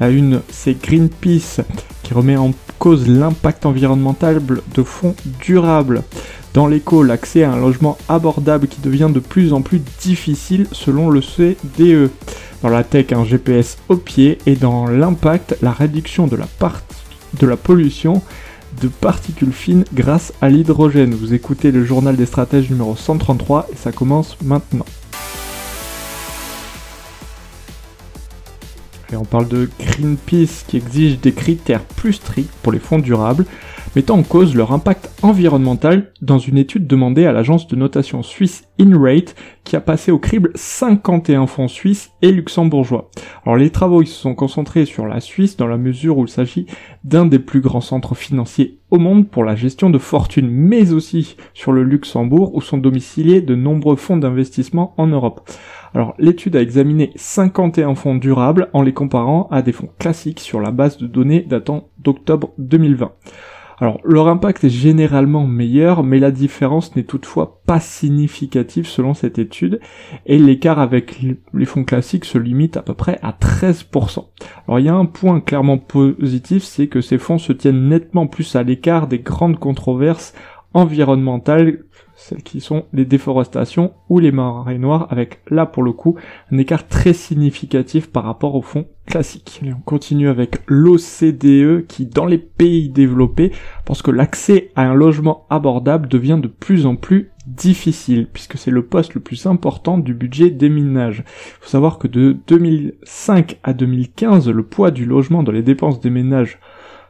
La une, c'est Greenpeace qui remet en cause l'impact environnemental de fonds durables. Dans l'éco, l'accès à un logement abordable qui devient de plus en plus difficile selon le CDE. Dans la tech, un GPS au pied et dans l'impact, la réduction de la, de la pollution de particules fines grâce à l'hydrogène. Vous écoutez le journal des stratèges numéro 133 et ça commence maintenant. Et on parle de Greenpeace qui exige des critères plus stricts pour les fonds durables mettant en cause leur impact environnemental dans une étude demandée à l'agence de notation suisse InRate qui a passé au crible 51 fonds suisses et luxembourgeois. Alors les travaux ils se sont concentrés sur la Suisse dans la mesure où il s'agit d'un des plus grands centres financiers au monde pour la gestion de fortune, mais aussi sur le Luxembourg où sont domiciliés de nombreux fonds d'investissement en Europe. Alors l'étude a examiné 51 fonds durables en les comparant à des fonds classiques sur la base de données datant d'octobre 2020. Alors leur impact est généralement meilleur, mais la différence n'est toutefois pas significative selon cette étude, et l'écart avec les fonds classiques se limite à peu près à 13%. Alors il y a un point clairement positif, c'est que ces fonds se tiennent nettement plus à l'écart des grandes controverses environnementales celles qui sont les déforestations ou les marées noires, avec là pour le coup un écart très significatif par rapport au fond classique. Et on continue avec l'OCDE qui dans les pays développés pense que l'accès à un logement abordable devient de plus en plus difficile puisque c'est le poste le plus important du budget des ménages. Il faut savoir que de 2005 à 2015, le poids du logement dans les dépenses des ménages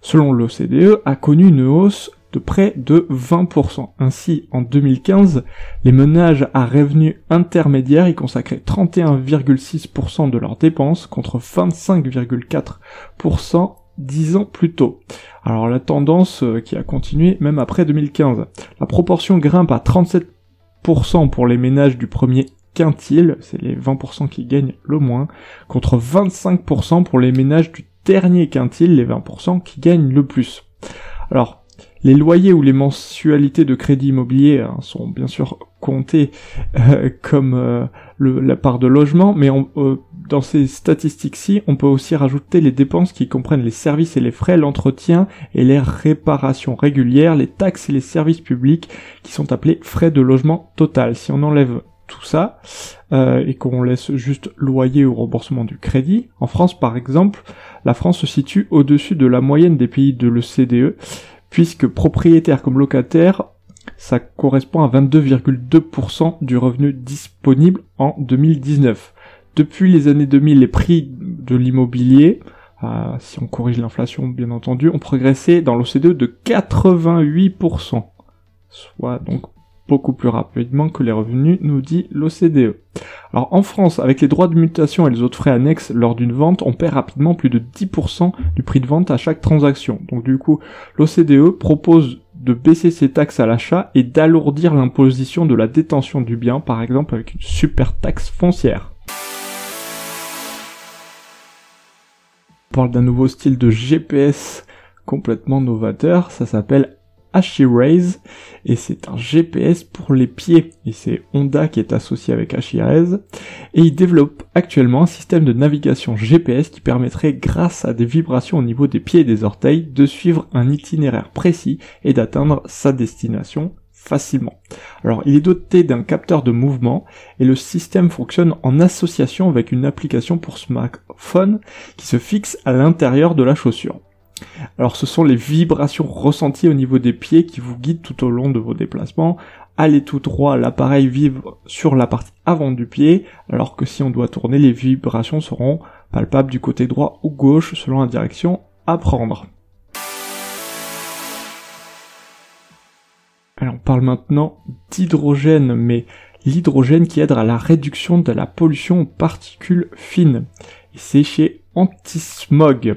selon l'OCDE a connu une hausse de près de 20%. Ainsi, en 2015, les ménages à revenus intermédiaires y consacraient 31,6% de leurs dépenses contre 25,4% dix ans plus tôt. Alors la tendance euh, qui a continué même après 2015. La proportion grimpe à 37% pour les ménages du premier quintile, c'est les 20% qui gagnent le moins, contre 25% pour les ménages du dernier quintile, les 20% qui gagnent le plus. Alors, les loyers ou les mensualités de crédit immobilier hein, sont bien sûr comptés euh, comme euh, la part de logement, mais euh, dans ces statistiques-ci, on peut aussi rajouter les dépenses qui comprennent les services et les frais, l'entretien et les réparations régulières, les taxes et les services publics qui sont appelés frais de logement total. Si on enlève tout ça et qu'on laisse juste loyer ou remboursement du crédit, en France par exemple, la France se situe au-dessus de la moyenne des pays de l'OCDE puisque propriétaire comme locataire, ça correspond à 22,2% du revenu disponible en 2019. Depuis les années 2000, les prix de l'immobilier, euh, si on corrige l'inflation bien entendu, ont progressé dans l'OCDE de 88%, soit donc beaucoup plus rapidement que les revenus, nous dit l'OCDE. Alors en France, avec les droits de mutation et les autres frais annexes lors d'une vente, on perd rapidement plus de 10% du prix de vente à chaque transaction. Donc du coup, l'OCDE propose de baisser ses taxes à l'achat et d'alourdir l'imposition de la détention du bien, par exemple avec une super taxe foncière. On parle d'un nouveau style de GPS complètement novateur, ça s'appelle Ashiraze et c'est un GPS pour les pieds et c'est Honda qui est associé avec Ashiraze et il développe actuellement un système de navigation GPS qui permettrait grâce à des vibrations au niveau des pieds et des orteils de suivre un itinéraire précis et d'atteindre sa destination facilement. Alors il est doté d'un capteur de mouvement et le système fonctionne en association avec une application pour smartphone qui se fixe à l'intérieur de la chaussure. Alors ce sont les vibrations ressenties au niveau des pieds qui vous guident tout au long de vos déplacements. Allez tout droit, l'appareil vibre sur la partie avant du pied, alors que si on doit tourner, les vibrations seront palpables du côté droit ou gauche selon la direction à prendre. Alors on parle maintenant d'hydrogène, mais l'hydrogène qui aide à la réduction de la pollution aux particules fines. Et c'est chez anti-smog.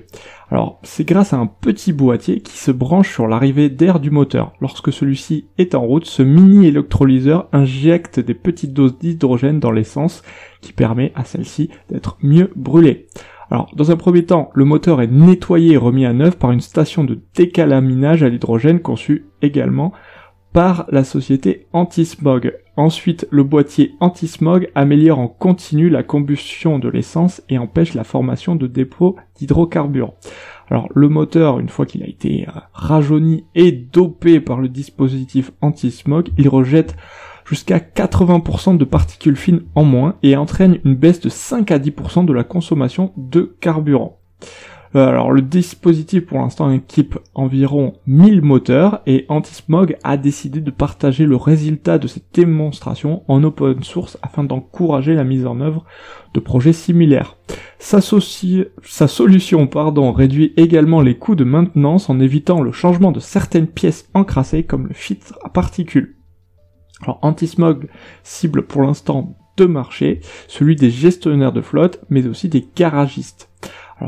Alors, c'est grâce à un petit boîtier qui se branche sur l'arrivée d'air du moteur. Lorsque celui-ci est en route, ce mini électrolyseur injecte des petites doses d'hydrogène dans l'essence qui permet à celle-ci d'être mieux brûlée. Alors, dans un premier temps, le moteur est nettoyé et remis à neuf par une station de décalaminage à l'hydrogène conçue également par la société Antismog. Ensuite, le boîtier Antismog améliore en continu la combustion de l'essence et empêche la formation de dépôts d'hydrocarbures. Alors le moteur, une fois qu'il a été euh, rajeuni et dopé par le dispositif anti-smog, il rejette jusqu'à 80% de particules fines en moins et entraîne une baisse de 5 à 10% de la consommation de carburant. Euh, alors le dispositif pour l'instant équipe environ 1000 moteurs et Antismog a décidé de partager le résultat de cette démonstration en open source afin d'encourager la mise en œuvre de projets similaires. Sa, solution pardon, réduit également les coûts de maintenance en évitant le changement de certaines pièces encrassées comme le filtre à particules. Alors Antismog cible pour l'instant deux marchés, celui des gestionnaires de flotte mais aussi des garagistes.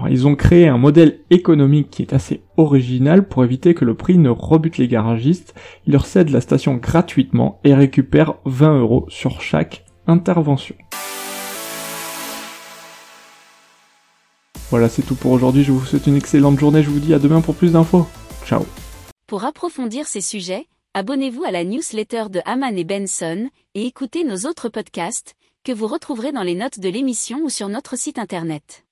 Ils ont créé un modèle économique qui est assez original pour éviter que le prix ne rebute les garagistes. Ils leur cèdent la station gratuitement et récupèrent 20 euros sur chaque intervention. Voilà, c'est tout pour aujourd'hui. Je vous souhaite une excellente journée. Je vous dis à demain pour plus d'infos. Ciao. Pour approfondir ces sujets, abonnez-vous à la newsletter de Haman et Benson et écoutez nos autres podcasts que vous retrouverez dans les notes de l'émission ou sur notre site internet.